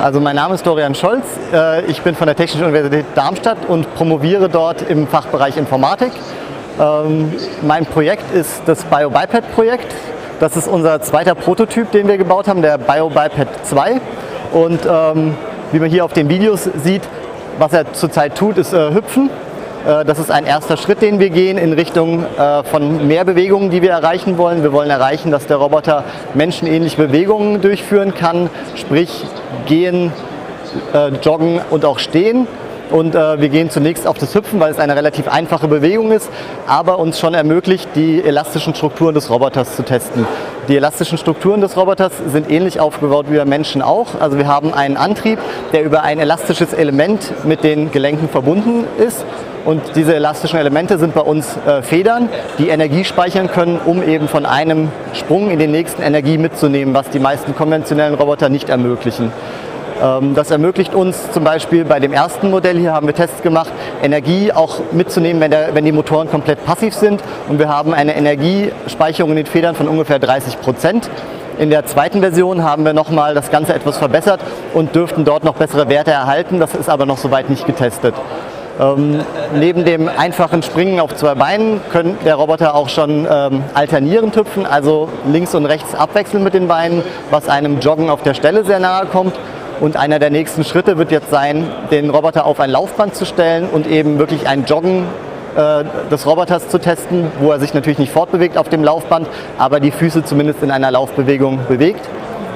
Also mein Name ist Dorian Scholz. Äh, ich bin von der Technischen Universität Darmstadt und promoviere dort im Fachbereich Informatik. Ähm, mein Projekt ist das BioBiped-Projekt. Das ist unser zweiter Prototyp, den wir gebaut haben, der BioBiped 2. Und ähm, wie man hier auf den Videos sieht, was er zurzeit tut, ist äh, hüpfen. Äh, das ist ein erster Schritt, den wir gehen in Richtung äh, von mehr Bewegungen, die wir erreichen wollen. Wir wollen erreichen, dass der Roboter menschenähnliche Bewegungen durchführen kann, sprich gehen, äh, joggen und auch stehen. Und wir gehen zunächst auf das Hüpfen, weil es eine relativ einfache Bewegung ist, aber uns schon ermöglicht, die elastischen Strukturen des Roboters zu testen. Die elastischen Strukturen des Roboters sind ähnlich aufgebaut wie bei Menschen auch. Also wir haben einen Antrieb, der über ein elastisches Element mit den Gelenken verbunden ist. Und diese elastischen Elemente sind bei uns äh, Federn, die Energie speichern können, um eben von einem Sprung in den nächsten Energie mitzunehmen, was die meisten konventionellen Roboter nicht ermöglichen. Ähm, das ermöglicht uns zum Beispiel bei dem ersten Modell hier haben wir Tests gemacht, Energie auch mitzunehmen, wenn, der, wenn die Motoren komplett passiv sind. Und wir haben eine Energiespeicherung in den Federn von ungefähr 30 Prozent. In der zweiten Version haben wir nochmal das Ganze etwas verbessert und dürften dort noch bessere Werte erhalten. Das ist aber noch soweit nicht getestet. Ähm, neben dem einfachen Springen auf zwei Beinen können der Roboter auch schon ähm, alternierend hüpfen, also links und rechts abwechseln mit den Beinen, was einem Joggen auf der Stelle sehr nahe kommt. Und einer der nächsten Schritte wird jetzt sein, den Roboter auf ein Laufband zu stellen und eben wirklich ein Joggen äh, des Roboters zu testen, wo er sich natürlich nicht fortbewegt auf dem Laufband, aber die Füße zumindest in einer Laufbewegung bewegt.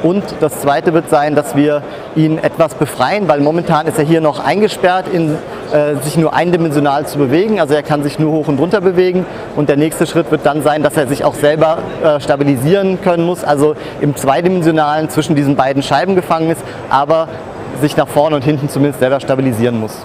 Und das zweite wird sein, dass wir ihn etwas befreien, weil momentan ist er hier noch eingesperrt, in, äh, sich nur eindimensional zu bewegen. Also er kann sich nur hoch und runter bewegen. Und der nächste Schritt wird dann sein, dass er sich auch selber äh, stabilisieren können muss, also im zweidimensionalen zwischen diesen beiden Scheiben gefangen ist, aber sich nach vorne und hinten zumindest selber stabilisieren muss.